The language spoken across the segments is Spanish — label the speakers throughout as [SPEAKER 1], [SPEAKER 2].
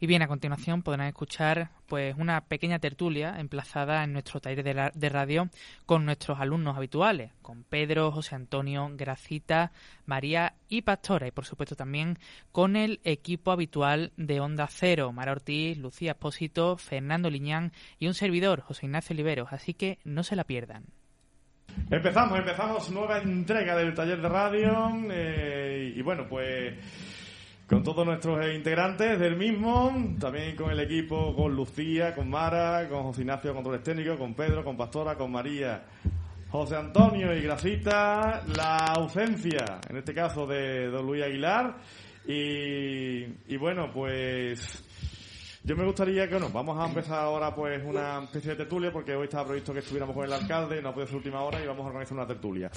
[SPEAKER 1] Y bien, a continuación podrán escuchar pues una pequeña tertulia emplazada en nuestro taller de, radio con nuestros alumnos habituales, con Pedro, José Antonio, Gracita, María y Pastora, y por supuesto también con el equipo habitual de Onda Cero, Mara Ortiz, Lucía Espósito, Fernando Liñán y un servidor, José Ignacio Oliveros, así que no se la pierdan.
[SPEAKER 2] Empezamos, empezamos nueva entrega del taller de radio eh, y bueno, pues con todos nuestros integrantes del mismo, también con el equipo, con Lucía, con Mara, con José Ignacio, controles técnicos, con Pedro, con Pastora, con María, José Antonio y Gracita, la ausencia, en este caso, de don Luis Aguilar. Y, y bueno, pues yo me gustaría que, bueno, vamos a empezar ahora pues una especie de tertulia porque hoy estaba previsto que estuviéramos con el alcalde, no puede ser última hora y vamos a organizar una tertulia.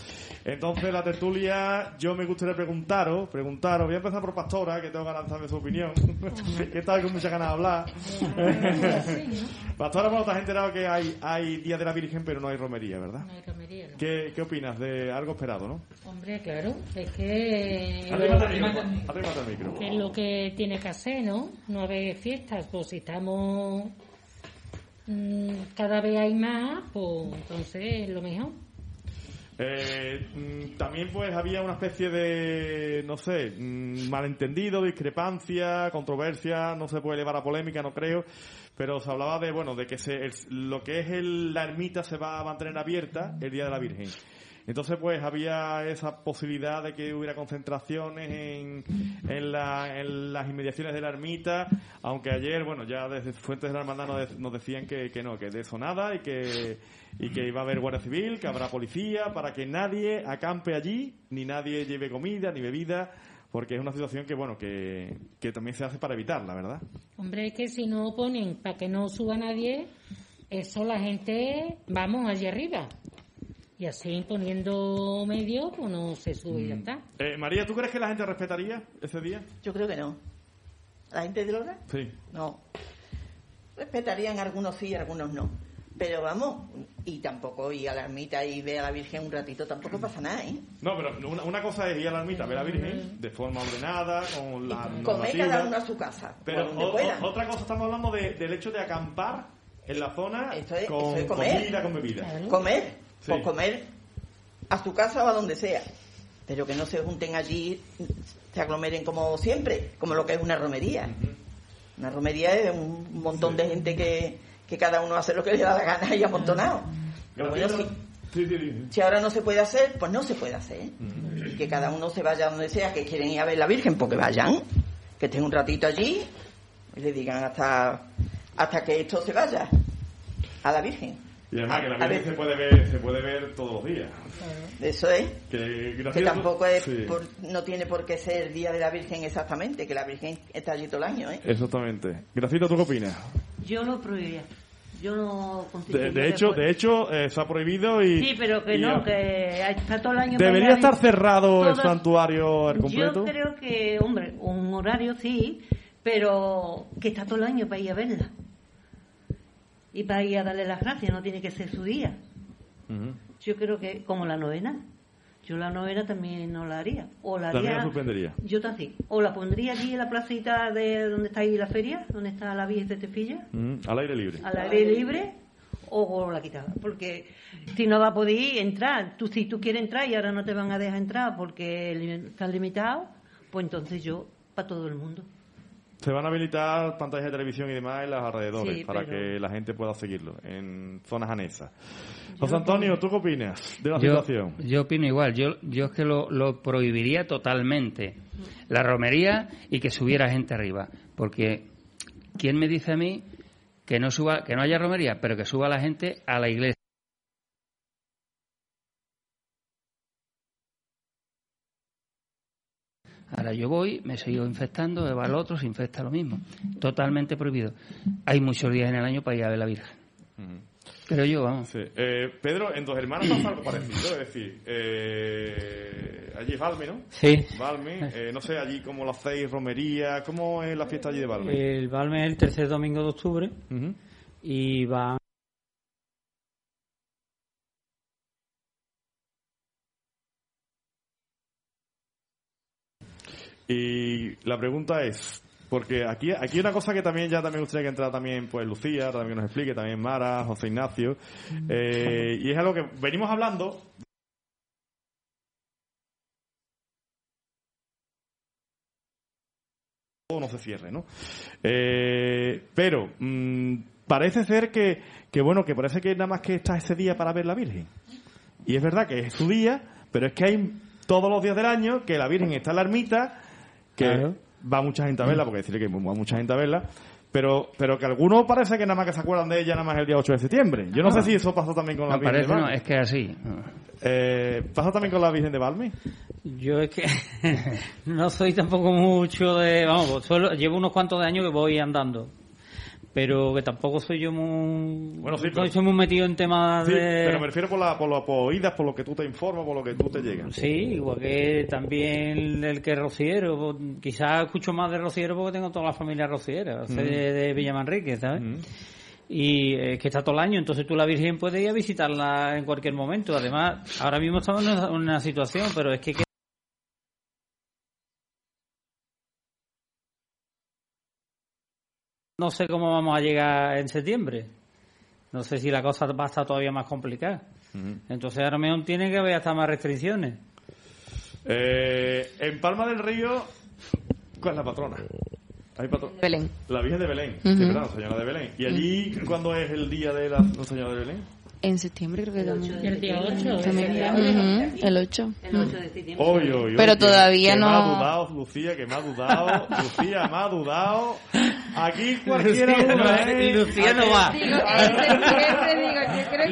[SPEAKER 2] Entonces la tertulia, yo me gustaría preguntaros, preguntaros, voy a empezar por Pastora, que tengo ganas de su opinión, que está con muchas ganas de hablar. Pastora, bueno, te has enterado que hay, hay Día de la Virgen pero no hay romería, ¿verdad?
[SPEAKER 3] No hay romería, ¿no?
[SPEAKER 2] ¿Qué, ¿Qué opinas de algo esperado, no?
[SPEAKER 3] Hombre, claro, es que...
[SPEAKER 2] Arrímate el micro, arrímate el micro.
[SPEAKER 3] que es lo que tiene que hacer, ¿no? No haber fiestas, pues si estamos mm, cada vez hay más, pues entonces es lo mejor.
[SPEAKER 2] Eh, mm, también pues había una especie de, no sé, mm, malentendido, discrepancia, controversia, no se puede llevar a polémica, no creo, pero se hablaba de, bueno, de que se, el- lo que es el- la ermita se va a mantener abierta el Día de la Virgen. Entonces, pues había esa posibilidad de que hubiera concentraciones en, en, la- en las inmediaciones de la ermita, aunque ayer, bueno, ya desde fuentes de la hermandad nos, de- nos decían que, que no, que de eso nada y que, y que iba a haber guardia civil, que habrá policía, para que nadie acampe allí, ni nadie lleve comida, ni bebida, porque es una situación que, bueno, que, que también se hace para evitarla, ¿verdad?
[SPEAKER 3] Hombre, es que si no ponen para que no suba nadie, eso la gente, vamos allí arriba. Y así poniendo medio, pues no se sube y ya está.
[SPEAKER 2] Eh, María, ¿tú crees que la gente respetaría ese día?
[SPEAKER 4] Yo creo que no. ¿La gente de Lora?
[SPEAKER 2] Sí.
[SPEAKER 4] No. Respetarían algunos sí y algunos no. Pero vamos, y tampoco ir a la ermita y ver a la Virgen un ratito, tampoco pasa nada, ¿eh?
[SPEAKER 2] No, pero una, una cosa es ir a la ermita, ver a la Virgen de forma ordenada, con la
[SPEAKER 4] Comer cada uno a su casa,
[SPEAKER 2] Pero
[SPEAKER 4] o
[SPEAKER 2] o- otra cosa, estamos hablando de- del hecho de acampar en la zona
[SPEAKER 4] es-
[SPEAKER 2] con
[SPEAKER 4] eso es comer.
[SPEAKER 2] comida, con bebida.
[SPEAKER 4] Comer,
[SPEAKER 2] Sí.
[SPEAKER 4] pues comer a su casa o a donde sea. Pero que no se junten allí, se aglomeren como siempre, como lo que es una romería. Una romería es un montón de gente que, que cada uno hace lo que le da la gana y amontonado. Bueno, si, ahora no se puede hacer, pues no se puede hacer. Y que cada uno se vaya donde sea, que quieren ir a ver la Virgen, porque vayan, que estén un ratito allí y le digan hasta, hasta que esto se vaya a la Virgen.
[SPEAKER 2] Y además
[SPEAKER 4] A-
[SPEAKER 2] que la Virgen
[SPEAKER 4] ver,
[SPEAKER 2] se puede ver, se puede ver todos los días.
[SPEAKER 4] Eso es.
[SPEAKER 2] Que,
[SPEAKER 4] tampoco es
[SPEAKER 2] Sí.
[SPEAKER 4] por- no tiene por qué ser el día de la Virgen exactamente, que la Virgen está allí todo el año, ¿eh?
[SPEAKER 2] Exactamente. Gracito, ¿tú qué opinas?
[SPEAKER 5] Yo lo prohibiría. Yo no
[SPEAKER 2] De, de hecho, de hecho eh, se ha prohibido y...
[SPEAKER 5] Sí, pero que no, que está todo el año... para ir
[SPEAKER 2] ¿Debería estar cerrado el santuario al completo?
[SPEAKER 5] Yo creo que, hombre, un horario sí, pero que está todo el año para ir a verla. Y para ir a darle las gracias, no tiene que ser su día. Yo creo que, como la novena, yo la novena también no la haría. O la
[SPEAKER 2] También
[SPEAKER 5] haría...
[SPEAKER 2] la suspendería.
[SPEAKER 5] Yo también. O la pondría allí en la placita de donde está ahí la feria, donde está la Virgen de Tefilla.
[SPEAKER 2] Al aire libre.
[SPEAKER 5] al aire libre o la quitaba porque si no va a poder entrar tú si tú quieres entrar y ahora no te van a dejar entrar porque li- estás limitado pues entonces yo para todo el mundo
[SPEAKER 2] Se van a habilitar pantallas de televisión y demás en los alrededores
[SPEAKER 5] Sí,
[SPEAKER 2] para
[SPEAKER 5] pero-
[SPEAKER 2] que la gente pueda seguirlo en zonas anexas. José Antonio, ¿tú qué opinas de la
[SPEAKER 6] Yo,
[SPEAKER 2] situación?
[SPEAKER 6] yo opino igual. Yo, yo es que lo, lo prohibiría totalmente. La romería y que subiera gente arriba. Porque, ¿quién me dice a mí que no suba, que no haya romería, pero que suba la gente a la iglesia? Ahora yo voy, me sigo infectando, va el otro, se infecta lo mismo. Totalmente prohibido. Hay muchos días en el año para ir a ver la Virgen. Creo yo, vamos.
[SPEAKER 2] Sí. Eh, Pedro, en Dos Hermanos pasa algo parecido, es decir, eh, allí es Valme, ¿no?
[SPEAKER 7] Sí.
[SPEAKER 2] Valme, eh, no sé, allí como lo hacéis, romería, ¿cómo es la fiesta allí de Valme?
[SPEAKER 7] El Balme es el tercer domingo de octubre y va
[SPEAKER 2] Y la pregunta es, Porque aquí, aquí una cosa que también ya también gustaría que entrara también pues Lucía, también nos explique, también Mara, José Ignacio. Eh, y es algo que venimos hablando no se cierre, ¿no? Eh, pero mm, parece ser que, que, bueno, que parece que nada más que está ese día para ver la Virgen. Y es verdad que es su día, pero es que hay todos los días del año que la Virgen está en la ermita, que
[SPEAKER 7] Claro.
[SPEAKER 2] va mucha gente a verla, porque decirle que va mucha gente a verla, pero, pero que algunos parece que nada más que se acuerdan de ella nada más el día 8 de septiembre. Yo no sé si eso pasó también con la
[SPEAKER 6] No,
[SPEAKER 2] Virgen
[SPEAKER 6] parece,
[SPEAKER 2] de
[SPEAKER 6] no, es que así.
[SPEAKER 2] Eh, ¿Pasa también con la Virgen de Valme?
[SPEAKER 7] Yo es que no soy tampoco mucho de... Vamos, solo, llevo unos cuantos de años que voy andando. Pero que tampoco soy yo muy...
[SPEAKER 2] Bueno, sí,
[SPEAKER 7] no
[SPEAKER 2] pero-
[SPEAKER 7] soy muy metido en temas
[SPEAKER 2] Sí,
[SPEAKER 7] de...
[SPEAKER 2] pero me refiero por, la, por, la- por oídas, por lo que tú te informas, por lo que tú te llegas.
[SPEAKER 7] Sí, igual que también el que es rociero. pues, Quizás escucho más de rociero porque tengo toda la familia rociera, soy de, de Villamanrique, ¿sabes?
[SPEAKER 2] Mm.
[SPEAKER 7] Y eh, que está todo el año, entonces tú la Virgen puedes ir a visitarla en cualquier momento. Además, ahora mismo estamos en una situación, pero es que... No sé cómo vamos a llegar en septiembre. No sé si la cosa va a estar todavía más complicada. Entonces ahora mismo tiene que haber hasta más restricciones.
[SPEAKER 2] Eh, en Palma del Río, ¿cuál es la patrona? Hay patro-
[SPEAKER 8] Belén.
[SPEAKER 2] La Virgen de Belén,
[SPEAKER 8] Ujú.
[SPEAKER 2] sí, ¿verdad? Nuestra Señora de Belén. ¿Y allí cuándo es el día de la Señora de Belén?
[SPEAKER 8] En septiembre creo que también.
[SPEAKER 3] El día 8 de
[SPEAKER 8] También.
[SPEAKER 3] septiembre.
[SPEAKER 8] Ujú, El 8.
[SPEAKER 5] El 8 de septiembre.
[SPEAKER 2] Oy, oy, oy,
[SPEAKER 8] Pero todavía
[SPEAKER 2] que
[SPEAKER 8] no-
[SPEAKER 2] me ha dudado, Lucía, que me ha dudado. Lucía, me ha dudado. Aquí cualquiera
[SPEAKER 7] Lucía no
[SPEAKER 2] ¿eh?
[SPEAKER 7] Lucía no va.
[SPEAKER 9] Digo, en septiembre, digo, yo creo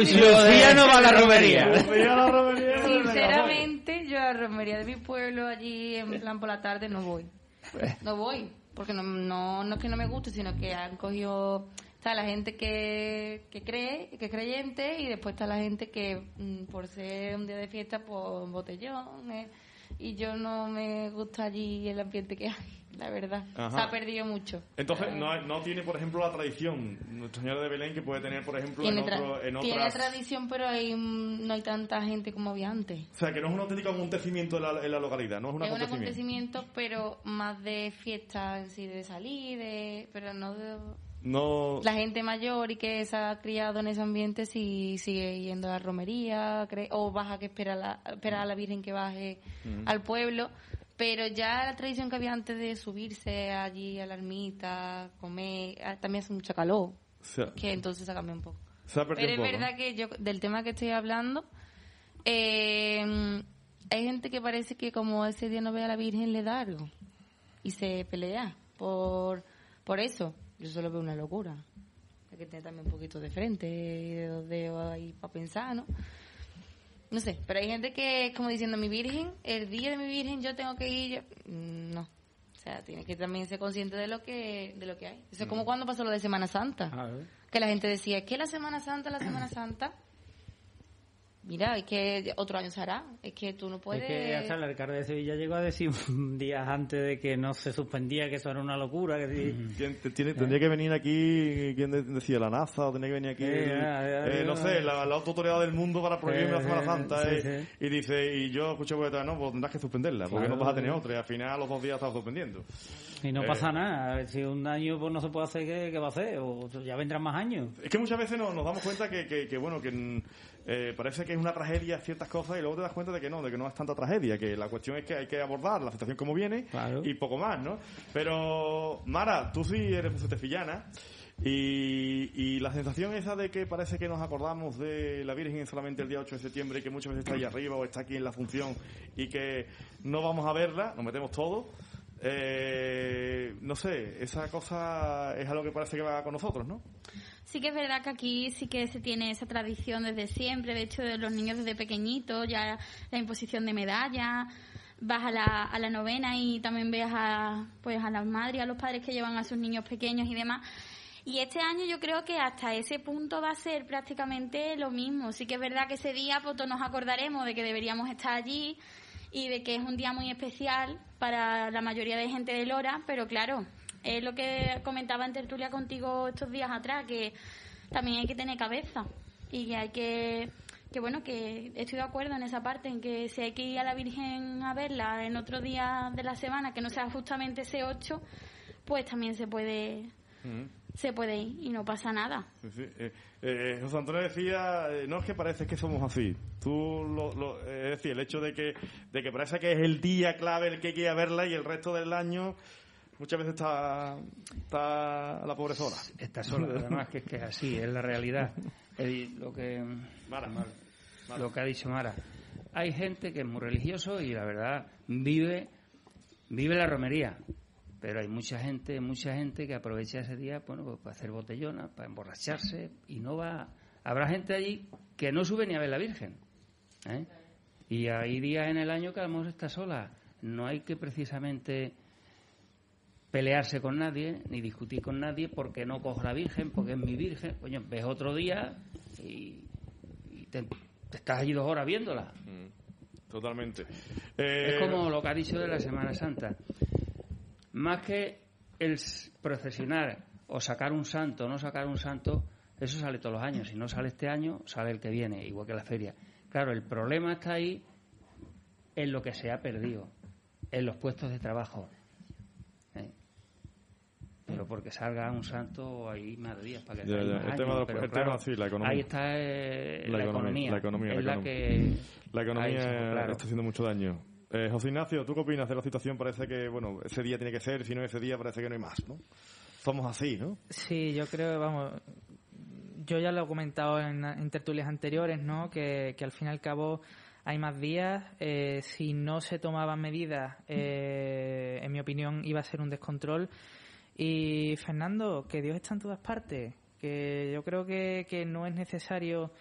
[SPEAKER 9] que sí,
[SPEAKER 7] Lucía no va a la romería.
[SPEAKER 2] Lucía la romería.
[SPEAKER 9] Sinceramente, yo a la romería de mi pueblo allí, en plan por la tarde, no voy.
[SPEAKER 2] Pues.
[SPEAKER 9] No voy, porque no, no, no es que no me guste, sino que han cogido... Está la gente que, que cree, que es creyente, y después está la gente que, mm, por ser un día de fiesta, pues botellón. eh, y yo no me gusta allí el ambiente que hay, la verdad.
[SPEAKER 2] Ajá.
[SPEAKER 9] Se ha perdido mucho.
[SPEAKER 2] Entonces, no, no tiene, por ejemplo, la tradición Nuestra Señora de Belén que puede tener, por ejemplo, en,
[SPEAKER 9] Tiene,
[SPEAKER 2] otro, en
[SPEAKER 9] tiene
[SPEAKER 2] otras...
[SPEAKER 9] tradición, pero hay, no hay tanta gente como había antes.
[SPEAKER 2] O sea, que no es un auténtico acontecimiento en la, en la localidad, no es un
[SPEAKER 9] es un
[SPEAKER 2] acontecimiento.
[SPEAKER 9] acontecimiento, pero más de fiesta en sí, de salir, de, pero no de...
[SPEAKER 2] No...
[SPEAKER 9] La gente mayor y que se ha criado en ese ambiente sí sigue yendo a la romería o baja que espera, la, espera a la Virgen que baje al pueblo. Pero ya la tradición que había antes de subirse allí a la ermita, comer, ah, también hace mucho calor,
[SPEAKER 2] Se
[SPEAKER 9] que entonces se cambia un poco.
[SPEAKER 2] se ha
[SPEAKER 9] Pero es
[SPEAKER 2] un poco,
[SPEAKER 9] verdad que yo, del tema que estoy hablando, eh, hay gente que parece que como ese día no ve a la Virgen le da algo y se pelea por, por eso. Yo solo veo una locura. Hay que tener también un poquito de frente y de dos dedos ahí para pensar, ¿no? No sé, pero hay gente que es como diciendo, mi Virgen, el día de mi Virgen yo tengo que ir. yo-". Mm, No. O sea, tiene que también ser consciente de lo que, de lo que hay. Eso es como cuando pasó lo de Semana Santa
[SPEAKER 7] A ver.
[SPEAKER 9] que la gente decía, es que la Semana Santa, la Semana Santa, mira, es que otro año se hará, es que tú no puedes...
[SPEAKER 7] Es que hasta el alcalde de Sevilla llegó a decir días antes de que no se suspendía, que eso era una locura, que sí.
[SPEAKER 2] ¿Quién te- tiene- tendría que venir aquí, ¿quién de- decía? ¿La NASA? ¿O tendría que venir aquí?
[SPEAKER 7] Eh,
[SPEAKER 2] eh, no sé, la, la autoridad del mundo para prohibir
[SPEAKER 7] Eh,
[SPEAKER 2] la Semana
[SPEAKER 7] eh,
[SPEAKER 2] Santa.
[SPEAKER 7] sí,
[SPEAKER 2] eh,
[SPEAKER 7] sí.
[SPEAKER 2] Y dice, y yo escuché por detrás, no, pues tendrás que suspenderla, porque
[SPEAKER 7] Claro,
[SPEAKER 2] no vas a tener otra. Y al final, a los dos días estás suspendiendo.
[SPEAKER 7] Y no
[SPEAKER 2] Eh.
[SPEAKER 7] pasa nada. Si un año pues no se puede hacer, ¿qué, qué va a hacer? O ya vendrán más años.
[SPEAKER 2] Es que muchas veces no- nos damos cuenta que, que, que, bueno, que eh, parece que es una tragedia ciertas cosas y luego te das cuenta de que no, de que no es tanta tragedia, que la cuestión es que hay que abordar la situación como viene
[SPEAKER 7] Claro.
[SPEAKER 2] y poco más, ¿no? Pero, Mara, tú sí eres musetefillana y, y la sensación esa de que parece que nos acordamos de la Virgen solamente el día 8 de septiembre y que muchas veces está ahí arriba o está aquí en la función y que no vamos a verla, nos metemos todos. Eh, no sé, esa cosa es algo que parece que va con nosotros, ¿no?
[SPEAKER 10] Sí que es verdad que aquí sí que se tiene esa tradición desde siempre, de hecho de los niños desde pequeñitos, ya la imposición de medallas, vas a la, a la novena y también ves a, pues a las madres a los padres que llevan a sus niños pequeños y demás. Y este año yo creo que hasta ese punto va a ser prácticamente lo mismo. Sí que es verdad que ese día pues, nos acordaremos de que deberíamos estar allí y de que es un día muy especial para la mayoría de gente de Lora, pero claro, es lo que comentaba en tertulia contigo estos días atrás, que también hay que tener cabeza y que hay que, que bueno, que estoy de acuerdo en esa parte, en que si hay que ir a la Virgen a verla en otro día de la semana, que no sea justamente ese 8, pues también se puede Se puede ir y no pasa nada.
[SPEAKER 2] Sí, sí. Eh, eh, José Antonio decía, eh, no es que parece que somos así. Tú, lo, lo- eh, es decir, el hecho de que, de que parece que es el día clave el que hay que ir a verla y el resto del año muchas veces está, está la pobre sola.
[SPEAKER 6] Está sola, además que es que es así, es la realidad. Es lo que
[SPEAKER 2] Mara,
[SPEAKER 6] lo que ha dicho Mara. Hay gente que es muy religioso y la verdad vive vive la romería, pero hay mucha gente, mucha gente que aprovecha ese día, bueno, pues para hacer botellona, para emborracharse y no va. Habrá gente allí que no sube ni a ver la Virgen. ¿eh? Y hay días en el año que a lo mejor está sola. No hay que precisamente pelearse con nadie, ni discutir con nadie porque no cojo la Virgen, porque es mi Virgen. Coño, ves otro día y, y te, te estás allí dos horas viéndola.
[SPEAKER 2] Totalmente. Eh,
[SPEAKER 6] Es como lo que ha dicho de la Semana Santa. Más que el procesionar o sacar un santo o no sacar un santo, eso sale todos los años. Si no sale este año, sale el que viene, igual que la feria. Claro, el problema está ahí en lo que se ha perdido, en los puestos de trabajo. ¿eh? Pero porque salga un santo hay más días para que
[SPEAKER 2] Ya, el
[SPEAKER 6] años,
[SPEAKER 2] tema de los-
[SPEAKER 6] claro,
[SPEAKER 2] sí, la economía.
[SPEAKER 6] Ahí está eh,
[SPEAKER 2] La
[SPEAKER 6] la,
[SPEAKER 2] economía,
[SPEAKER 6] economía.
[SPEAKER 2] la economía,
[SPEAKER 6] Es
[SPEAKER 2] la
[SPEAKER 6] que...
[SPEAKER 2] La economía
[SPEAKER 6] claro.
[SPEAKER 2] está haciendo mucho daño. Eh, José Ignacio, ¿tú qué opinas de la situación? Parece que, bueno, ese día tiene que ser, si no ese día parece que no hay más, ¿no? Somos así, ¿no?
[SPEAKER 1] Sí, yo creo, vamos, yo ya lo he comentado en, en tertulias anteriores, ¿no? Que, que al fin y al cabo hay más días. eh, si no se tomaban medidas, eh, en mi opinión, iba a ser un descontrol. Y Fernando, que Dios está en todas partes. Que yo creo que, que no es necesario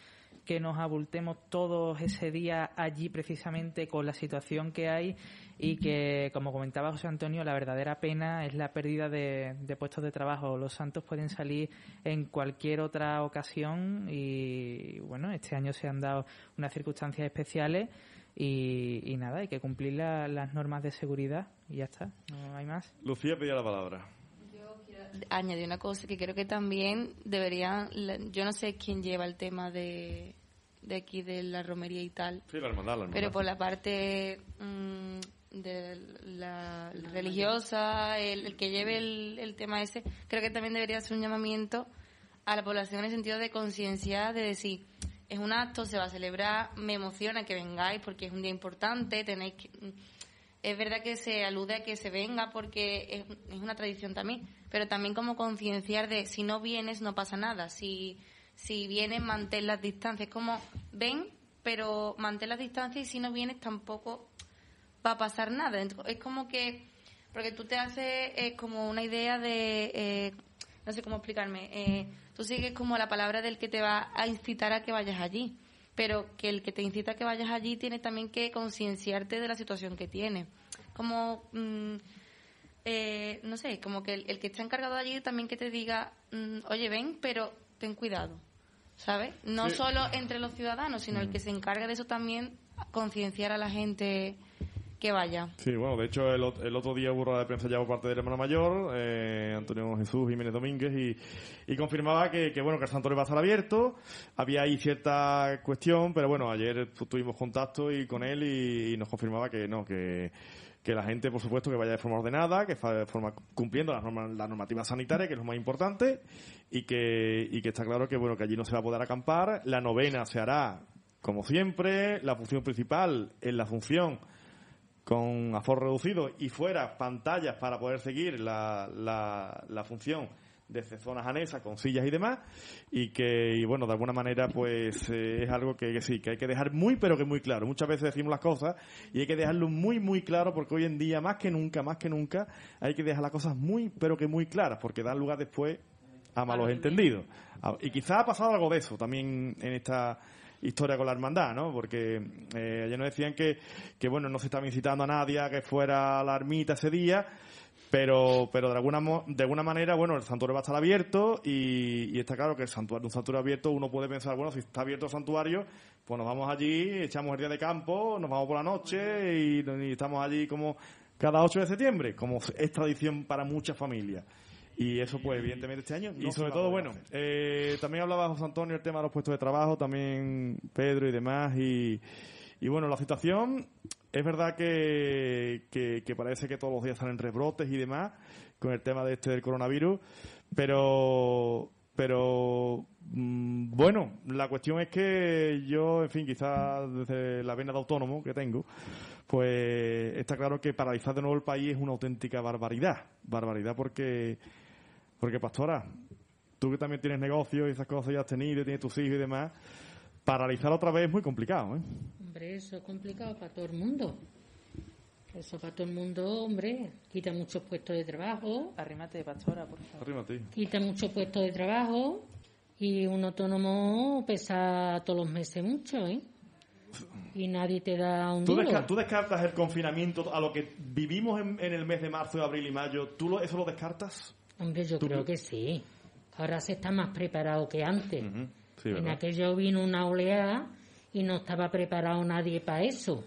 [SPEAKER 1] que nos abultemos todos ese día allí precisamente con la situación que hay y que, como comentaba José Antonio, la verdadera pena es la pérdida de, puestos de trabajo. Los santos pueden salir en cualquier otra ocasión y, bueno, este año se han dado unas circunstancias especiales y, y nada, hay que cumplir la- las normas de seguridad y ya está, no hay más.
[SPEAKER 2] Lucía pedía la palabra.
[SPEAKER 9] Añadir una cosa que creo que también deberían, la- yo no sé quién lleva el tema de, de aquí de la romería y tal,
[SPEAKER 2] Sí, la hermandad, la hermandad.
[SPEAKER 9] pero por la parte mm, de la religiosa, el, el que lleve el, el tema ese, creo que también debería ser un llamamiento a la población en el sentido de conciencia, de decir, es un acto, se va a celebrar, me emociona que vengáis porque es un día importante, tenéis que... Es verdad que se alude a que se venga porque es, una tradición también, pero también como concienciar de si no vienes no pasa nada, si, si vienes mantén las distancias, como ven, pero mantén las distancias y si no vienes tampoco va a pasar nada. Ent- Es como que, porque tú te haces eh, como una idea de, eh, no sé cómo explicarme, eh, tú sigues como la palabra del que te va a incitar a que vayas allí, pero que el que te incita a que vayas allí tiene también que concienciarte de la situación que tiene. Como, mm, eh, no sé, como que el, el que está encargado allí también que te diga, mm, oye, ven, pero ten cuidado. ¿Sabes? No
[SPEAKER 2] Sí.
[SPEAKER 9] solo entre los ciudadanos, sino el que se encarga de eso también, concienciar a la gente que vaya.
[SPEAKER 2] Sí, bueno, de hecho el, ot- el otro día hubo de prensa ya por parte del hermano mayor, eh, Antonio Jesús Jiménez Domínguez, y, y confirmaba que, que, bueno, que el santuario va a estar abierto. Había ahí cierta cuestión, pero bueno, ayer tu- tuvimos contacto y con él y, nos confirmaba que no, que, que la gente, por supuesto, que vaya de forma ordenada, que de forma cumpliendo las normas, la normativa sanitaria, que es lo más importante, y que, y que está claro que, bueno, que allí no se va a poder acampar. La novena se hará como siempre, la función principal es la función con aforo reducido y fuera pantallas para poder seguir la, la, la función desde zonas anexas con sillas y demás y que y bueno de alguna manera pues eh, es algo que, que sí que hay que dejar muy pero que muy claro. Muchas veces decimos las cosas y hay que dejarlo muy muy claro porque hoy en día más que nunca más que nunca hay que dejar las cosas muy pero que muy claras porque dan lugar después a malos entendidos. y quizá ha pasado algo de eso también en esta historia con la hermandad, ¿no? Porque eh, ayer nos decían que, que, bueno, no se estaba incitando a nadie a que fuera a la ermita ese día, pero, pero de alguna, de alguna manera, bueno, el santuario va a estar abierto y, y está claro que el santuario, un santuario abierto, uno puede pensar, bueno, si está abierto el santuario, pues nos vamos allí, echamos el día de campo, nos vamos por la noche y, y estamos allí como cada 8 de septiembre, como es tradición para muchas familias. Y eso, pues, evidentemente, este año. y
[SPEAKER 11] No
[SPEAKER 2] sobre todo, bueno, eh, también hablaba José Antonio el tema de los puestos de trabajo, también Pedro y demás. Y, y bueno, la situación es verdad que, que, que parece que todos los días salen rebrotes y demás, con el tema de este del coronavirus, pero pero mm, bueno, la cuestión es que yo, en fin, quizás desde la vena de autónomo que tengo, pues está claro que paralizar de nuevo el país es una auténtica barbaridad. Barbaridad porque, porque pastora, tú que también tienes negocios y esas cosas ya has tenido, tienes tus hijos y demás, paralizar otra vez es muy complicado, ¿eh?
[SPEAKER 3] Hombre, eso es complicado para todo el mundo. Eso para todo el mundo, hombre, quita muchos puestos de trabajo.
[SPEAKER 1] Arrímate, pastora, por favor.
[SPEAKER 2] Arrímate.
[SPEAKER 3] Quita muchos puestos de trabajo y un autónomo pesa todos los meses mucho, ¿eh? Y nadie te da un
[SPEAKER 2] ¿Tú, desca- tú descartas el confinamiento a lo que vivimos en, en el mes de marzo, abril y mayo? ¿Tú lo- eso lo descartas?
[SPEAKER 3] Hombre, yo
[SPEAKER 2] Tú-
[SPEAKER 3] creo que sí. Ahora se está más preparado que antes.
[SPEAKER 2] Sí,
[SPEAKER 3] en
[SPEAKER 2] ¿verdad?
[SPEAKER 3] aquello vino una oleada y no estaba preparado nadie para eso.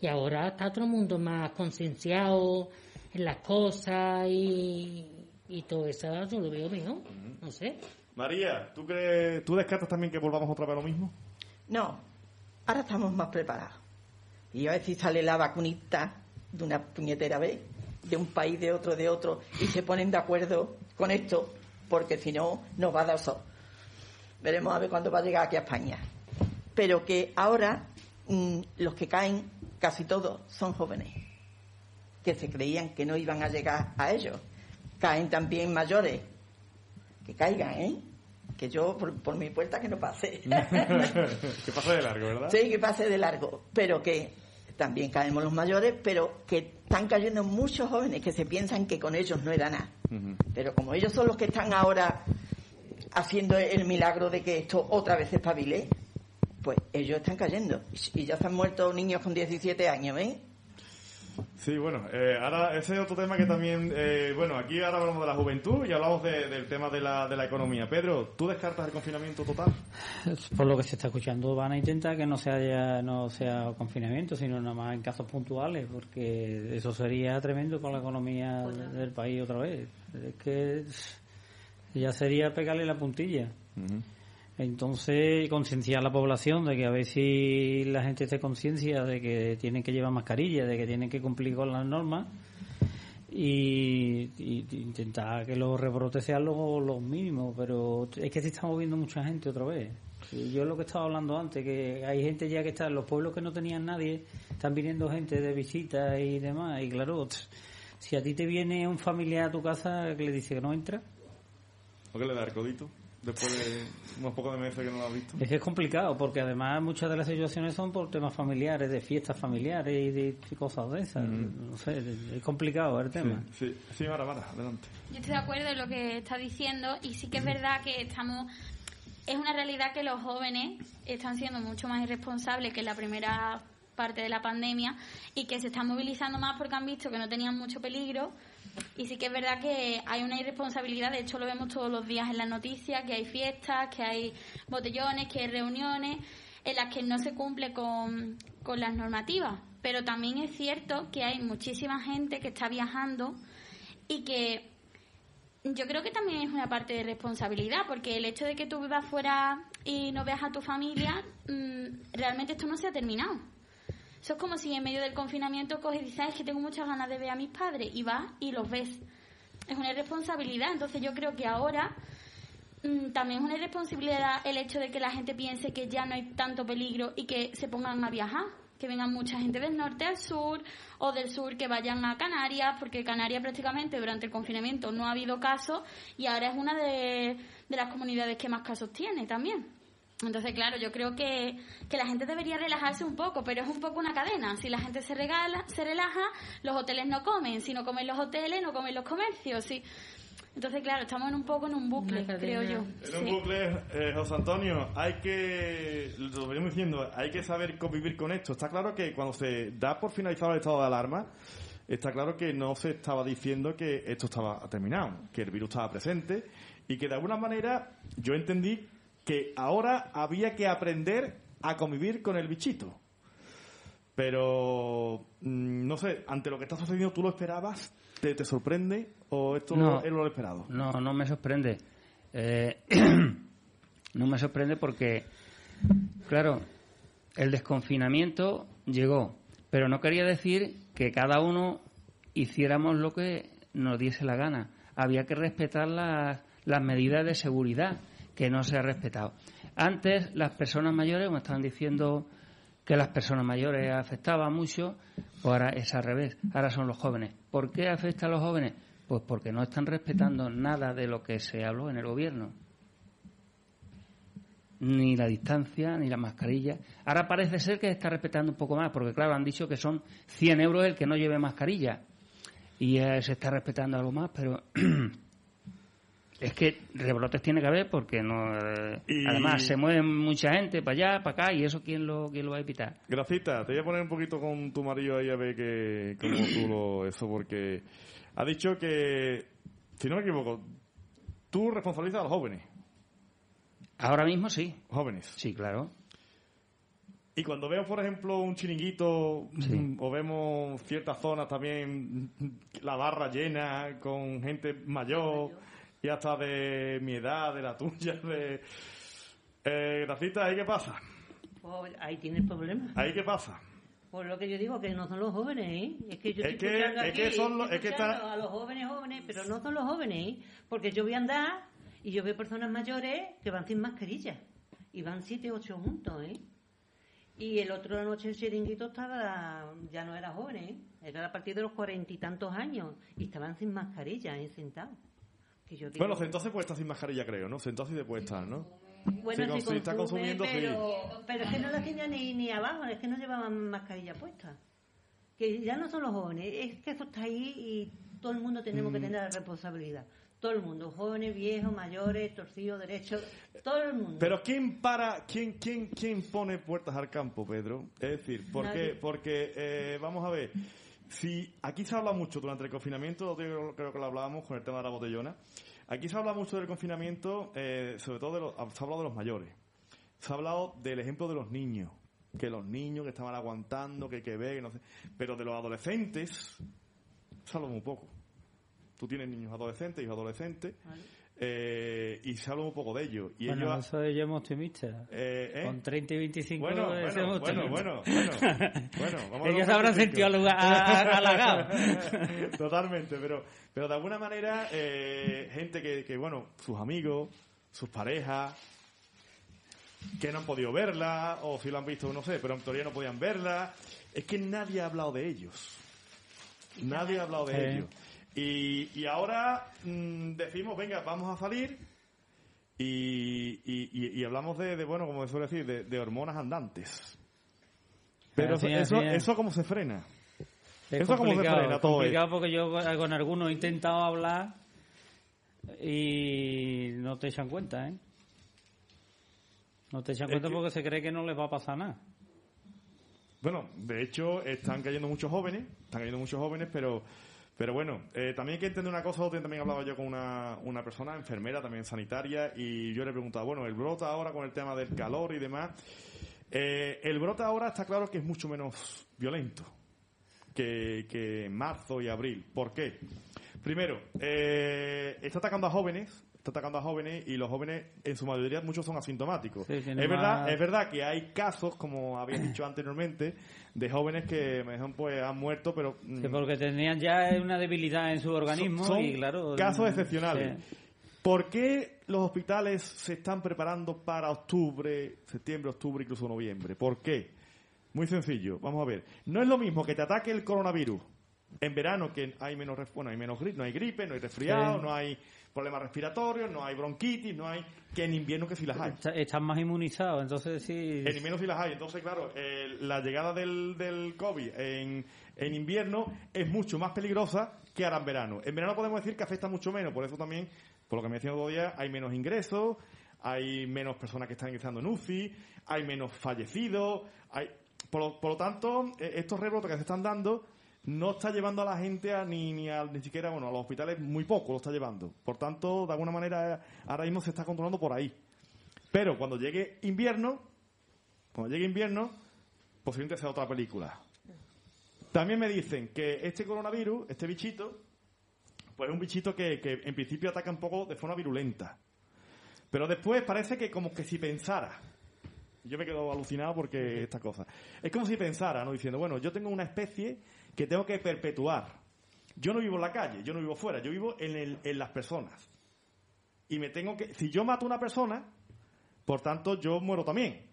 [SPEAKER 3] Y ahora está todo el mundo más concienciado en las cosas y, y todo eso. Yo lo veo mejor. No sé.
[SPEAKER 2] María, ¿tú, crees, ¿tú descartas también que volvamos otra vez a lo mismo?
[SPEAKER 4] No, ahora estamos más preparados. Y a ver si sale la vacunita de una puñetera vez, de un país, de otro, de otro, y se ponen de acuerdo con esto, porque si no, nos va a dar sol. Veremos a ver cuándo va a llegar aquí a España. Pero que ahora mm, los que caen, casi todos, son jóvenes, que se creían que no iban a llegar a ellos. Caen también mayores, que caigan, ¿eh? Que yo, por, por mi puerta, que no pase.
[SPEAKER 2] que pasa de largo, ¿verdad?
[SPEAKER 4] Sí, que pase de largo, pero que también caemos los mayores, pero que están cayendo muchos jóvenes que se piensan que con ellos no era nada. Pero como ellos son los que están ahora haciendo el milagro de que esto otra vez se espabile, pues ellos están cayendo. Y ya se han muerto niños con 17 años, ¿eh?
[SPEAKER 2] Sí, bueno, eh, ahora ese es otro tema que también, eh, bueno, aquí ahora hablamos de la juventud y hablamos de- del tema de la, de la economía. Pedro, ¿tú descartas el confinamiento total?
[SPEAKER 7] Por lo que se está escuchando, van a intentar que no sea ya, no sea confinamiento, sino nada más en casos puntuales, porque eso sería tremendo para la economía de- del país otra vez. Es que ya sería pegarle la puntilla. Entonces, concienciar a la población de que a ver si la gente esté conciencia de que tienen que llevar mascarilla, de que tienen que cumplir con las normas y, intentar que los rebrotes sean los, los mínimos, pero es que se está moviendo mucha gente otra vez. Y yo lo que estaba hablando antes, que hay gente ya que está en los pueblos que no tenían nadie, están viniendo gente de visita y demás, y claro, si a ti te viene un familiar a tu casa que le dice que no entra,
[SPEAKER 2] ¿O qué le da el codito? Después de unos pocos de meses que no lo has visto.
[SPEAKER 7] Es que es complicado, porque además muchas de las situaciones son por temas familiares, de fiestas familiares y de cosas de esas. No sé, es complicado el tema.
[SPEAKER 2] Sí, sí, Mara, Mara, adelante.
[SPEAKER 10] Yo estoy de acuerdo en lo que está diciendo y sí que es verdad que estamos es una realidad que los jóvenes están siendo mucho más irresponsables que en la primera parte de la pandemia y que se están movilizando más porque han visto que no tenían mucho peligro y sí que es verdad que hay una irresponsabilidad, de hecho lo vemos todos los días en las noticias, que hay fiestas, que hay botellones, que hay reuniones en las que no se cumple con, con las normativas. Pero también es cierto que hay muchísima gente que está viajando y que yo creo que también es una parte de responsabilidad, porque el hecho de que tú vivas fuera y no veas a tu familia, mm, realmente esto no se ha terminado. Eso es como si en medio del confinamiento coges y dices, "Ay, es que tengo muchas ganas de ver a mis padres, y vas y los ves. Es una irresponsabilidad. Entonces yo creo que ahora mm, también es una irresponsabilidad el hecho de que la gente piense que ya no hay tanto peligro y que se pongan a viajar. Que vengan mucha gente del norte al sur o del sur que vayan a Canarias, porque Canarias prácticamente durante el confinamiento no ha habido casos y ahora es una de las comunidades que más casos tiene también. Entonces, claro, yo creo que, que la gente debería relajarse un poco, pero es un poco una cadena. Si la gente se regala, se relaja, los hoteles no comen. Si no comen los hoteles, no comen los comercios. Sí. Entonces, claro, estamos en un poco en un bucle, creo yo.
[SPEAKER 2] En un bucle, eh, José Antonio, hay que, lo venimos diciendo, hay que saber convivir con esto. Está claro que cuando se da por finalizado el estado de alarma, está claro que no se estaba diciendo que esto estaba terminado, que el virus estaba presente y que de alguna manera yo entendí que ahora había que aprender a convivir con el bichito. Pero, mm, no sé, ante lo que está sucediendo, ¿tú lo esperabas? ¿Te, te sorprende? ¿O esto
[SPEAKER 6] No.
[SPEAKER 2] es lo esperado?
[SPEAKER 6] No, no me sorprende. Eh, no me sorprende porque, claro, el desconfinamiento llegó, pero no quería decir que cada uno hiciéramos lo que nos diese la gana. Había que respetar las, las medidas de seguridad que no se ha respetado. Antes las personas mayores, me estaban diciendo que las personas mayores afectaban mucho, pues ahora es al revés, ahora son los jóvenes. ¿Por qué afecta a los jóvenes? Pues porque no están respetando nada de lo que se habló en el gobierno. Ni la distancia, ni la mascarilla. Ahora parece ser que está respetando un poco más, porque claro, han dicho que son 100 euros el que no lleve mascarilla. Y eh, se está respetando algo más, pero es que rebrotes tiene que haber porque no eh,
[SPEAKER 2] Y-
[SPEAKER 6] además se mueve mucha gente para allá para acá y eso quién lo quién lo va a evitar
[SPEAKER 2] Gracita, te voy a poner un poquito con tu marido ahí a ver que, cómo tú lo, eso, porque ha dicho que, si no me equivoco, tú responsabilizas a los jóvenes.
[SPEAKER 6] ahora mismo sí
[SPEAKER 2] Jóvenes.
[SPEAKER 6] sí claro
[SPEAKER 2] Y cuando veo, por ejemplo, un chiringuito
[SPEAKER 6] Sí.
[SPEAKER 2] o vemos ciertas zonas también, la barra llena con gente mayor y hasta de mi edad, de la tuya, de... Eh, Gracita, ¿ahí qué pasa?
[SPEAKER 5] Pues ahí tiene el problema.
[SPEAKER 2] ¿Ahí qué pasa?
[SPEAKER 5] Por lo que yo digo, que no son los jóvenes, ¿eh? Es que yo
[SPEAKER 2] Es
[SPEAKER 5] estoy
[SPEAKER 2] que-
[SPEAKER 5] escuchando
[SPEAKER 2] es
[SPEAKER 5] aquí,
[SPEAKER 2] que son los-
[SPEAKER 5] estoy
[SPEAKER 2] es que
[SPEAKER 5] escuchando
[SPEAKER 2] está-
[SPEAKER 5] a los jóvenes jóvenes, pero no son los jóvenes, ¿eh? Porque yo voy a andar y yo veo personas mayores que van sin mascarilla. Y van siete, ocho juntos, ¿eh? Y el otro noche el chiringuito estaba, ya no era joven, ¿eh? Era a partir de los cuarenta y tantos años. Y estaban sin mascarilla, ¿eh? Sentados. Que yo digo-
[SPEAKER 2] Bueno, sentado se puede estar sin mascarilla, creo, ¿no? Sí se puede estar, ¿no?
[SPEAKER 5] Bueno,
[SPEAKER 2] sí, está consumiendo, sí.
[SPEAKER 5] pero, pero es que no la tenían ni, ni abajo, es que no llevaban mascarilla puesta. Que ya no son los jóvenes, es que eso está ahí y todo el mundo tenemos
[SPEAKER 2] Mm.
[SPEAKER 5] que tener la responsabilidad. Todo el mundo, jóvenes, viejos, mayores, torcidos, derechos, todo el mundo.
[SPEAKER 2] Pero ¿quién para, quién, quién, quién pone puertas al campo, Pedro? Es decir, porque,
[SPEAKER 5] Nadie.
[SPEAKER 2] porque eh, vamos a ver, si aquí se habla mucho durante el confinamiento, creo que lo hablábamos con el tema de la botellona, aquí se habla mucho del confinamiento, eh, sobre todo de los, se ha hablado de los mayores, se ha hablado del ejemplo de los niños, que los niños que estaban aguantando, que que ver, no sé, pero de los adolescentes se habla muy poco. Tú tienes niños adolescentes, hijos adolescentes, eh, y se habla un poco de ellos. Y
[SPEAKER 7] bueno,
[SPEAKER 2] ellos,
[SPEAKER 7] eso yo optimista.
[SPEAKER 2] eh, ¿eh?
[SPEAKER 7] Con 30 y 25
[SPEAKER 2] Bueno, bueno, bueno, bueno, bueno, bueno, vamos
[SPEAKER 7] Ellos habrán
[SPEAKER 2] 25.
[SPEAKER 7] sentido halagados.
[SPEAKER 2] Totalmente, pero, pero de alguna manera, eh, gente que, que, bueno, sus amigos, sus parejas, que no han podido verla, o si lo han visto, no sé, pero en teoría no podían verla, es que nadie ha hablado de ellos. Nadie ha hablado de ellos. Y, y ahora mm, decimos, venga, vamos a salir y, y, hablamos de, de, bueno, como se suele decir, de, de hormonas andantes. Pero
[SPEAKER 7] Así
[SPEAKER 2] eso,
[SPEAKER 7] así
[SPEAKER 2] eso cómo se frena.
[SPEAKER 7] Es
[SPEAKER 2] Eso cómo se frena todo
[SPEAKER 7] complicado porque yo con con algunos he intentado hablar y no te echan cuenta, ¿eh? No te echan
[SPEAKER 2] Es
[SPEAKER 7] cuenta
[SPEAKER 2] que-
[SPEAKER 7] porque se cree que no les va a pasar nada.
[SPEAKER 2] Bueno, de hecho, están cayendo muchos jóvenes, están cayendo muchos jóvenes, pero, pero bueno, eh, también hay que entender una cosa, también hablaba yo con una, una persona, enfermera, también sanitaria, y yo le preguntaba, bueno, el brote ahora con el tema del calor y demás, eh, el brote ahora está claro que es mucho menos violento que, que marzo y abril. ¿Por qué? Primero, eh, está atacando a jóvenes, está atacando a jóvenes y los jóvenes en su mayoría muchos son asintomáticos.
[SPEAKER 7] Sí,
[SPEAKER 2] es verdad, es verdad que hay casos, como había dicho anteriormente, de jóvenes que pues han muerto, pero mm,
[SPEAKER 7] Sí, porque tenían ya una debilidad en su organismo
[SPEAKER 2] son
[SPEAKER 7] y claro...
[SPEAKER 2] casos
[SPEAKER 7] mm,
[SPEAKER 2] excepcionales.
[SPEAKER 7] sí.
[SPEAKER 2] ¿Por qué los hospitales se están preparando para octubre, septiembre, octubre, incluso noviembre? ¿Por qué? Muy sencillo, vamos a ver. No es lo mismo que te ataque el coronavirus en verano que hay menos bueno, hay menos gripe, no hay gripe, no hay resfriado,
[SPEAKER 7] Sí.
[SPEAKER 2] no hay problemas respiratorios, no hay bronquitis, no hay que en invierno que sí las hay.
[SPEAKER 7] Está- Están más inmunizados, entonces sí...
[SPEAKER 2] En invierno sí las hay. Entonces, claro, eh, la llegada del, del COVID en, en invierno es mucho más peligrosa que ahora en verano. En verano podemos decir que afecta mucho menos. Por eso también, por lo que me decían otro día, hay menos ingresos, hay menos personas que están ingresando en UCI, hay menos fallecidos. hay Por, lo, por lo tanto, eh, estos rebrotes que se están dando no está llevando a la gente a ni, ni, a, ni siquiera bueno, a los hospitales, muy poco lo está llevando. Por tanto, de alguna manera, ahora mismo se está controlando por ahí. Pero cuando llegue invierno, cuando llegue invierno, posiblemente sea otra película. También me dicen que este coronavirus, este bichito, pues es un bichito que, que en principio ataca un poco de forma virulenta. Pero después parece que como que si pensara. Yo me quedo alucinado porque esta cosa. Es como si pensara, ¿no? Diciendo, bueno, yo tengo una especie que tengo que perpetuar. yo no vivo en la calle, yo no vivo fuera, yo vivo en, el- en las personas. Y me tengo que, si yo mato a una persona, por tanto yo muero también.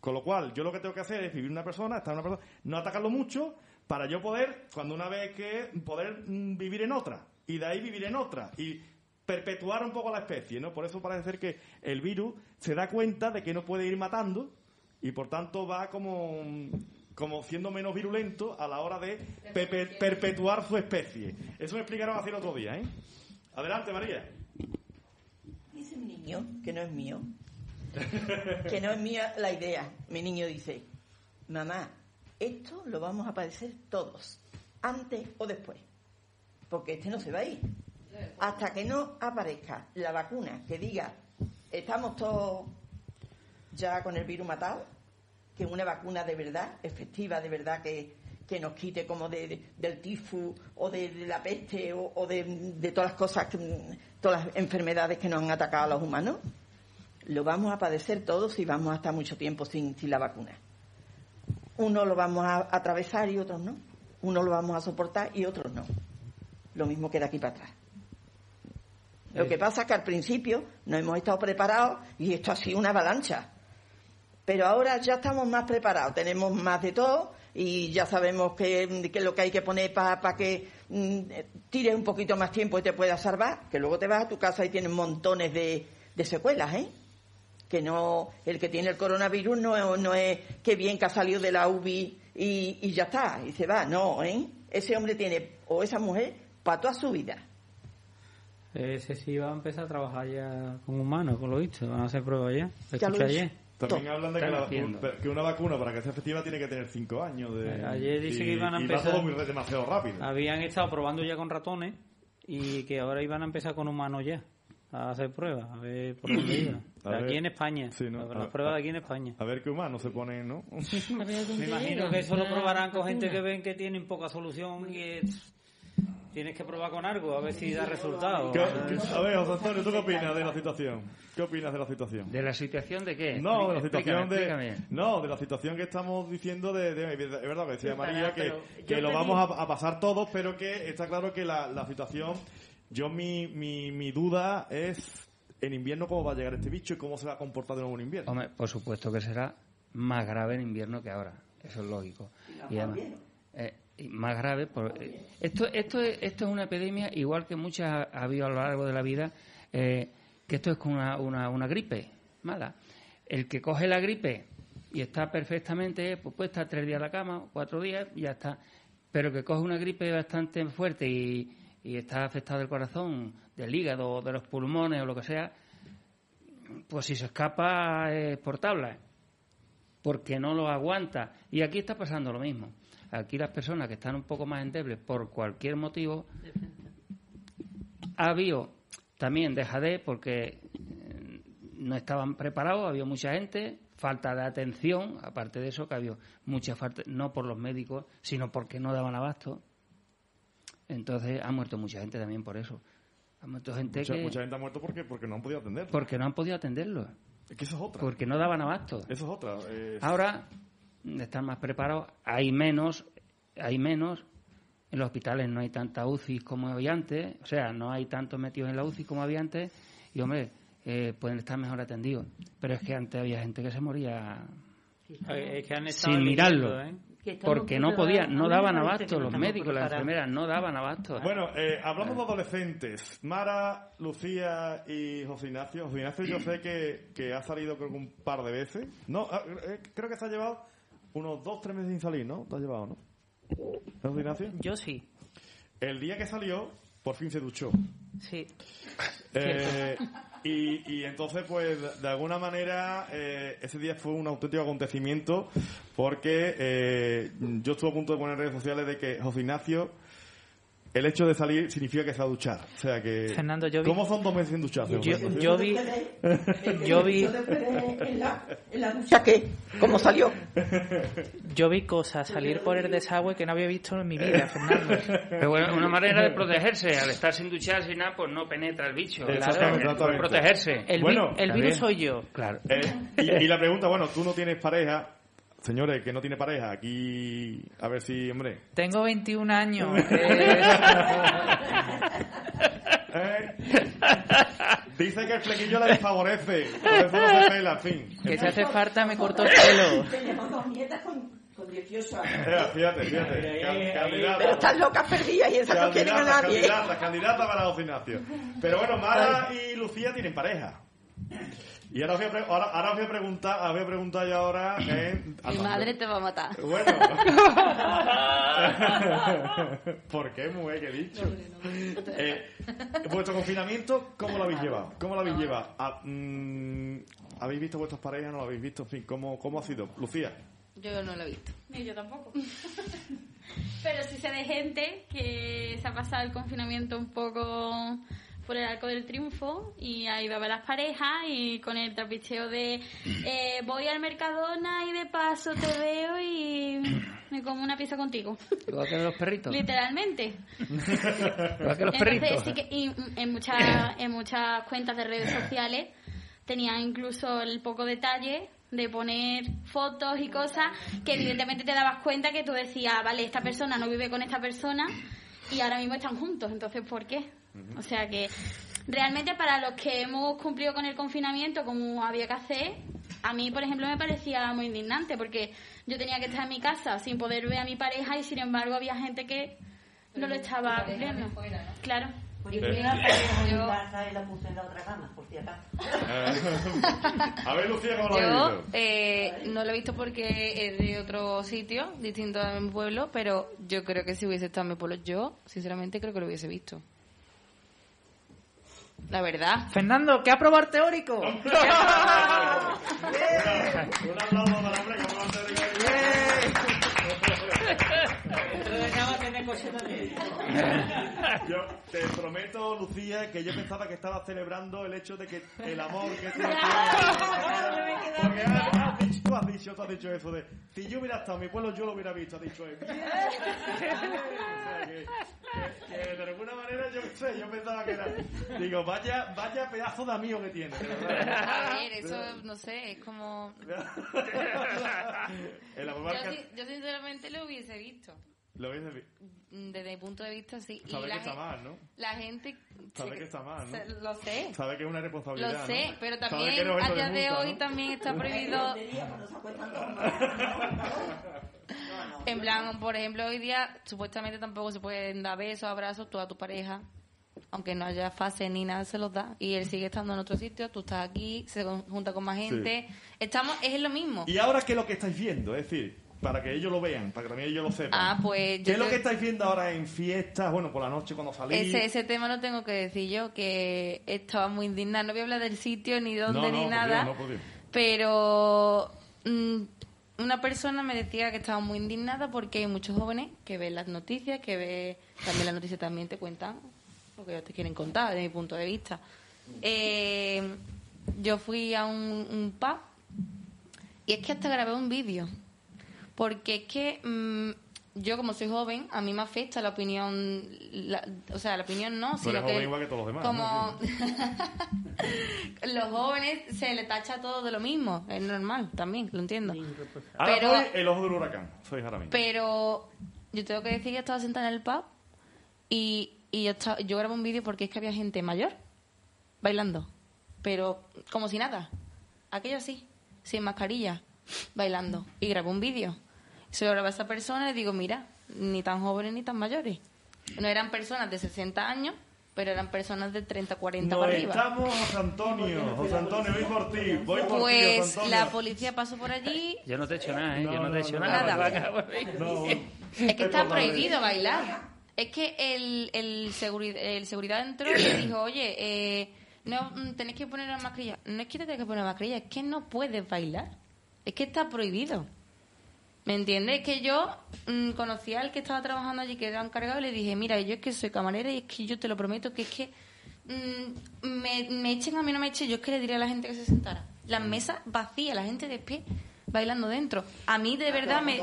[SPEAKER 2] Con lo cual, yo lo que tengo que hacer es vivir una persona, estar una persona, no atacarlo mucho, para yo poder, cuando una vez que, poder mm, vivir en otra. Y de ahí vivir en otra. Y perpetuar un poco la especie, ¿no? Por eso parece ser que el virus se da cuenta de que no puede ir matando y por tanto va como, como siendo menos virulento a la hora de pepe- perpetuar su especie. Eso me explicaron hace el otro día, ¿eh? Adelante, María.
[SPEAKER 4] Dice mi niño, que no es mío, que no es mía la idea. Mi niño dice, mamá, esto lo vamos a padecer todos, antes o después, porque este no se va a ir. Hasta que no aparezca la vacuna que diga, estamos todos ya con el virus matado, que una vacuna de verdad, efectiva, de verdad, que, que nos quite como de, de- del tifus o de, de la peste o, o de, de todas las cosas, que, todas las enfermedades que nos han atacado a los humanos, lo vamos a padecer todos y vamos a estar mucho tiempo sin, sin la vacuna. Uno lo vamos a atravesar y otros no. Uno lo vamos a soportar y otros no. Lo mismo que de aquí para atrás. Lo que pasa es que al principio no hemos estado preparados y esto ha sido una avalancha. Pero ahora ya estamos más preparados, tenemos más de todo y ya sabemos qué qué es lo que hay que poner para que mm, tires un poquito más tiempo y te puedas salvar, que luego te vas a tu casa y tienes montones de, de secuelas, ¿eh? Que no, el que tiene el coronavirus no, no es que bien que ha salido de la UBI y, y ya está, y se va, no, ¿eh? Ese hombre tiene, o esa mujer, para toda su vida.
[SPEAKER 7] Ese sí va a empezar a trabajar ya con humanos, con lo visto. Van a hacer pruebas ya. Lo
[SPEAKER 4] Ya lo
[SPEAKER 7] escuché
[SPEAKER 4] hizo.
[SPEAKER 7] ayer.
[SPEAKER 2] También hablan de que, la- una vacuna para que sea efectiva tiene que tener cinco años. De,
[SPEAKER 7] Eh, ayer dice
[SPEAKER 2] y-
[SPEAKER 7] que iban a
[SPEAKER 2] y
[SPEAKER 7] empezar-
[SPEAKER 2] va todo muy, demasiado rápido.
[SPEAKER 7] Habían estado probando ya con ratones y que ahora iban a empezar con humanos ya. A hacer pruebas, a ver por dónde iba.
[SPEAKER 2] A
[SPEAKER 7] De aquí en España.
[SPEAKER 2] Sí, ¿no?
[SPEAKER 7] Las
[SPEAKER 2] A-
[SPEAKER 7] pruebas de aquí en España.
[SPEAKER 2] A ver qué humanos se ponen, ¿no?
[SPEAKER 7] Me imagino que eso lo probarán con gente que ven que tienen poca solución y es- tienes que probar con algo a ver si da resultado.
[SPEAKER 2] ¿Qué- qué- a ver, José Antonio, ¿tú qué opinas de la situación? ¿Qué opinas de la situación?
[SPEAKER 6] ¿De la situación de qué?
[SPEAKER 2] No, de la
[SPEAKER 6] Explícame,
[SPEAKER 2] situación de
[SPEAKER 6] explícame.
[SPEAKER 2] no, de la situación que estamos diciendo de, de- es verdad que decía
[SPEAKER 5] Sí,
[SPEAKER 2] María que, lo vamos a, a pasar todos, pero que está claro que la, la situación, yo mi, mi, mi duda es en invierno cómo va a llegar este bicho y cómo se va a comportar de nuevo en invierno.
[SPEAKER 6] Hombre, por supuesto que será más grave en invierno que ahora. Eso es lógico. Y además, más grave. Por, eh, esto, esto, es, esto es una epidemia, igual que muchas ha, ha habido a lo largo de la vida, eh, que esto es como una, una, una gripe mala. El que coge la gripe y está perfectamente, pues puede tres días en la cama, cuatro días, ya está. Pero que coge una gripe bastante fuerte y, y está afectado del corazón, del hígado, de los pulmones o lo que sea, pues si se escapa es por tablas, porque no lo aguanta. Y aquí está pasando lo mismo. Aquí las personas que están un poco más endebles por cualquier motivo, ha habido también dejadez porque eh, no estaban preparados, había mucha gente, falta de atención, aparte de eso que había mucha falta, no por los médicos, sino porque no daban abasto. Entonces ha muerto mucha gente también por eso. Ha muerto gente
[SPEAKER 2] Mucha,
[SPEAKER 6] que...
[SPEAKER 2] mucha gente ha muerto porque, porque no han podido atender.
[SPEAKER 6] Porque no han podido atenderlo,
[SPEAKER 2] Es que eso es otra.
[SPEAKER 6] porque no daban abasto.
[SPEAKER 2] Eso es otra. eh,
[SPEAKER 6] Ahora están más preparados, hay menos, hay menos. En los hospitales no hay tanta UCI como había antes, o sea, no hay tantos metidos en la UCI como había antes, y hombre, eh, pueden estar mejor atendidos. Pero es que antes había gente que se moría
[SPEAKER 7] Es que han estado
[SPEAKER 6] sin mirarlo,
[SPEAKER 7] ¿eh?
[SPEAKER 6] Porque no podían, no daban abasto, los médicos, las enfermeras no daban abasto.
[SPEAKER 2] Bueno, eh, hablamos de adolescentes. Mara, Lucía y José Ignacio. José Ignacio yo sé que, que ha salido creo que un par de veces. No, eh, creo que se ha llevado unos dos, tres meses sin salir, ¿no? Te ha llevado, ¿no? José Ignacio.
[SPEAKER 1] Yo sí,
[SPEAKER 2] El día que salió, por fin se duchó.
[SPEAKER 1] sí.
[SPEAKER 2] Eh, y, y entonces, pues, de- de alguna manera, eh, ese día fue un auténtico acontecimiento porque eh, yo estuve a punto de poner en redes sociales de que José Ignacio, el hecho de salir significa que se va a duchar. O sea que...
[SPEAKER 1] Fernando, yo vi-
[SPEAKER 2] ¿Cómo son dos meses sin ducharse?
[SPEAKER 1] Yo, vi, yo vi,
[SPEAKER 4] En la, en la ducha, ¿qué? ¿Cómo salió?
[SPEAKER 1] yo vi cosas salir por el desagüe que no había visto en mi vida, Fernando.
[SPEAKER 6] Pero bueno, una manera de protegerse, al estar sin ducharse y nada, pues no penetra el bicho. Claro, protegerse.
[SPEAKER 1] El,
[SPEAKER 2] Bueno,
[SPEAKER 1] el virus soy yo.
[SPEAKER 6] Claro.
[SPEAKER 2] Eh, y, y la pregunta, bueno, tú no tienes pareja, Señores, que no tiene pareja, aquí a ver si, hombre.
[SPEAKER 1] Tengo 21 años.
[SPEAKER 2] ¿Eh? Dice que el flequillo la desfavorece, por eso no se pela, en fin.
[SPEAKER 1] que si hace falta me corto el pelo.
[SPEAKER 4] Tenemos dos nietas con, con 18 años.
[SPEAKER 2] Eh, fíjate, fíjate. Can- candidata.
[SPEAKER 4] Pero están locas perdidas y esas no quieren a
[SPEAKER 2] Candidata,
[SPEAKER 4] nadie.
[SPEAKER 2] candidata, candidata para los Ignacio. Pero bueno, Mara y Lucía tienen pareja. Y ahora os voy a, pre- ahora, ahora os voy a preguntar, os voy a preguntar yo ahora eh,
[SPEAKER 9] Mi madre te va a matar.
[SPEAKER 2] Bueno. ¿Por qué, mujer? ¿Qué he dicho? Eh, vuestro confinamiento, ¿cómo lo habéis llevado? ¿Cómo lo habéis llevado? Ah, mm, ¿Habéis visto vuestras parejas? ¿No lo habéis visto? En fin, ¿cómo, cómo ha sido? Lucía.
[SPEAKER 9] Yo no lo he visto.
[SPEAKER 10] Ni yo tampoco. Pero sí sé de gente que se ha pasado el confinamiento un poco por el arco del triunfo y ha ido a ver las parejas y con el trapicheo de eh, voy al Mercadona y de paso te veo y me como una pizza contigo.
[SPEAKER 6] Igual que los perritos.
[SPEAKER 10] Literalmente.
[SPEAKER 6] Igual que los
[SPEAKER 10] Entonces,
[SPEAKER 6] perritos.
[SPEAKER 10] sí que y en muchas en muchas cuentas de redes sociales tenían incluso el poco detalle de poner fotos y cosas que evidentemente te dabas cuenta que tú decías, vale, esta persona no vive con esta persona y ahora mismo están juntos, entonces ¿por qué? O sea que realmente para los que hemos cumplido con el confinamiento como había que hacer, a mí, por ejemplo, me parecía muy indignante porque yo tenía que estar en mi casa sin poder ver a mi pareja y sin embargo había gente que no lo estaba cumpliendo. Claro.
[SPEAKER 5] Pues yo tenía una pareja en
[SPEAKER 9] Yo-
[SPEAKER 5] casa y la puse en la otra cama, por si acaso.
[SPEAKER 2] A ver, Lucía, ¿cómo
[SPEAKER 9] Yo
[SPEAKER 2] visto?
[SPEAKER 9] eh, no lo he visto porque es de otro sitio, distinto a mi pueblo, pero yo creo que si hubiese estado en mi pueblo, yo, sinceramente, creo que lo hubiese visto. La verdad.
[SPEAKER 1] Fernando, ¿qué aprobar teórico?
[SPEAKER 2] Un aplauso para hombre, como lo Yo te prometo, Lucía, que yo pensaba que estabas celebrando el hecho de que el amor que tú tienes. Porque has dicho, tú has dicho, tú has dicho eso de si yo hubiera estado en mi pueblo, yo lo hubiera visto, has dicho él. O sea, que, que- que de alguna manera yo qué sé, yo pensaba que era. Digo, vaya, vaya pedazo de amigo que tiene. verdad.
[SPEAKER 9] A ver, eso, no sé, es como...
[SPEAKER 2] El
[SPEAKER 9] Yo, yo sinceramente lo hubiese visto.
[SPEAKER 2] Lo hubiese vi-
[SPEAKER 9] Desde mi punto de vista, sí. Y
[SPEAKER 2] Sabe
[SPEAKER 9] la
[SPEAKER 2] que está mal, ¿no?
[SPEAKER 9] La gente...
[SPEAKER 2] Sabe que está mal, ¿no?
[SPEAKER 9] se- Lo sé.
[SPEAKER 2] Sabe que es una responsabilidad.
[SPEAKER 9] Lo sé,
[SPEAKER 2] ¿no?
[SPEAKER 9] pero también
[SPEAKER 2] eres
[SPEAKER 9] a día de hoy
[SPEAKER 2] ¿no?
[SPEAKER 9] también está prohibido... En plan, por ejemplo, hoy día supuestamente tampoco se pueden dar besos, abrazos, tú a tu pareja, aunque no haya fase ni nada, se los da. Y él sigue estando en otro sitio, tú estás aquí, se junta con más gente. Estamos, es lo mismo.
[SPEAKER 2] Y ahora, ¿qué es lo que estáis viendo? Es decir, para que ellos lo vean, para que también ellos lo sepan.
[SPEAKER 9] Ah, pues
[SPEAKER 2] ¿Qué
[SPEAKER 9] yo
[SPEAKER 2] es lo que estáis viendo ahora en fiestas? Bueno, por la noche cuando salís.
[SPEAKER 9] Ese, ese tema lo tengo que decir yo, que estaba muy indignada. No voy a hablar del sitio, ni dónde,
[SPEAKER 2] No, no,
[SPEAKER 9] ni nada.
[SPEAKER 2] Dios, no.
[SPEAKER 9] Pero mm, una persona me decía que estaba muy indignada porque hay muchos jóvenes que ven las noticias, que ve también las noticias también te cuentan lo que ellos te quieren contar desde mi punto de vista. Eh, yo fui a un, un pub y es que hasta grabé un vídeo. Porque es que mm, yo como soy joven, a mí me afecta la opinión, la- o sea, la opinión no, sino
[SPEAKER 2] eres joven igual que todos los demás,
[SPEAKER 9] como los jóvenes se le tacha todo de lo mismo, es normal también, lo entiendo.
[SPEAKER 2] Ahora
[SPEAKER 9] Pero,
[SPEAKER 2] soy el ojo del huracán. Sois ahora mismo.
[SPEAKER 9] pero yo tengo que decir que estaba sentada en el pub y, y yo, estaba- yo grabé un vídeo porque es que había gente mayor bailando, pero como si nada, aquello así, sin mascarilla, bailando. Y grabé un vídeo. Se lo grabé a esa persona y le digo, mira, ni tan jóvenes ni tan mayores. No eran personas de 60 años, pero eran personas de 30, 40
[SPEAKER 2] No
[SPEAKER 9] para arriba.
[SPEAKER 2] estamos, José Antonio. José Antonio, voy por ti. Voy por ti,
[SPEAKER 9] Pues la policía pasó por allí.
[SPEAKER 6] Yo no te he hecho nada, ¿eh?
[SPEAKER 2] No,
[SPEAKER 6] Yo no te he hecho
[SPEAKER 2] no,
[SPEAKER 6] nada.
[SPEAKER 9] nada.
[SPEAKER 2] No.
[SPEAKER 9] Es que está prohibido bailar. Es que el, el, seguri- el seguridad entró y le dijo, oye, eh, no mm, tenéis que poner la mascarilla. No es que te tengas que poner la mascarilla, es que no puedes bailar. Es que está prohibido. ¿Me entiendes? Es que yo mm, conocía al que estaba trabajando allí, que era encargado, y le dije, mira, yo es que soy camarera y es que yo te lo prometo que es que mm, me, echen a mí no me echen, yo es que le diría a la gente que se sentara. Las mesas vacías, la gente de pie, bailando dentro. A mí de verdad me,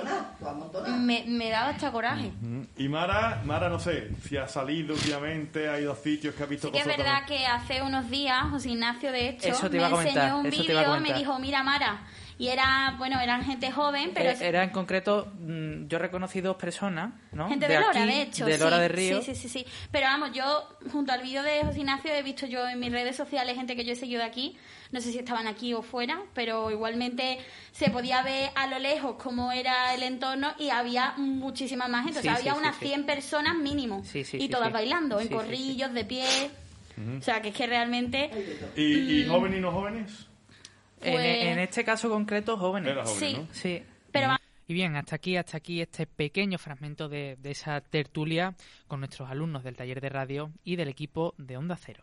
[SPEAKER 9] me, me daba hasta coraje.
[SPEAKER 2] Mm. Y Mara, Mara, no sé si ha salido últimamente, ha ido a sitios que ha visto
[SPEAKER 10] Sí que es
[SPEAKER 2] cosas
[SPEAKER 10] verdad
[SPEAKER 2] también.
[SPEAKER 10] que hace unos días José Ignacio, de hecho, me enseñó un vídeo y me dijo, mira Mara, Y era, bueno, eran gente joven, pero...
[SPEAKER 1] Eh, era en concreto, mm, yo reconocí dos personas, ¿no?
[SPEAKER 10] Gente de, Lora, de hecho.
[SPEAKER 1] De Lora
[SPEAKER 10] sí,
[SPEAKER 1] de Río.
[SPEAKER 10] Sí, sí, sí, sí. Pero vamos, yo, junto al vídeo de José Ignacio, he visto yo en mis redes sociales gente que yo he seguido de aquí, no sé si estaban aquí o fuera, pero igualmente se podía ver a lo lejos cómo era el entorno y había muchísima más gente. o sea,
[SPEAKER 1] Sí,
[SPEAKER 10] había
[SPEAKER 1] sí,
[SPEAKER 10] unas
[SPEAKER 1] sí, sí.
[SPEAKER 10] 100 personas mínimo.
[SPEAKER 1] Sí, sí,
[SPEAKER 10] y
[SPEAKER 1] sí,
[SPEAKER 10] todas
[SPEAKER 1] sí.
[SPEAKER 10] bailando, en
[SPEAKER 1] Sí, sí, sí.
[SPEAKER 10] corrillos, de pie. O sea, que es que realmente...
[SPEAKER 2] ¿Y, y
[SPEAKER 10] Mm.
[SPEAKER 2] jóvenes y no jóvenes?
[SPEAKER 1] En,
[SPEAKER 10] Pues-
[SPEAKER 1] en este caso concreto, jóvenes.
[SPEAKER 2] Era joven,
[SPEAKER 10] Sí.
[SPEAKER 2] ¿no?
[SPEAKER 1] Sí.
[SPEAKER 10] Pero va-
[SPEAKER 1] Y bien, hasta aquí, hasta aquí este pequeño fragmento de, de esa tertulia con nuestros alumnos del taller de radio y del equipo de Onda Cero.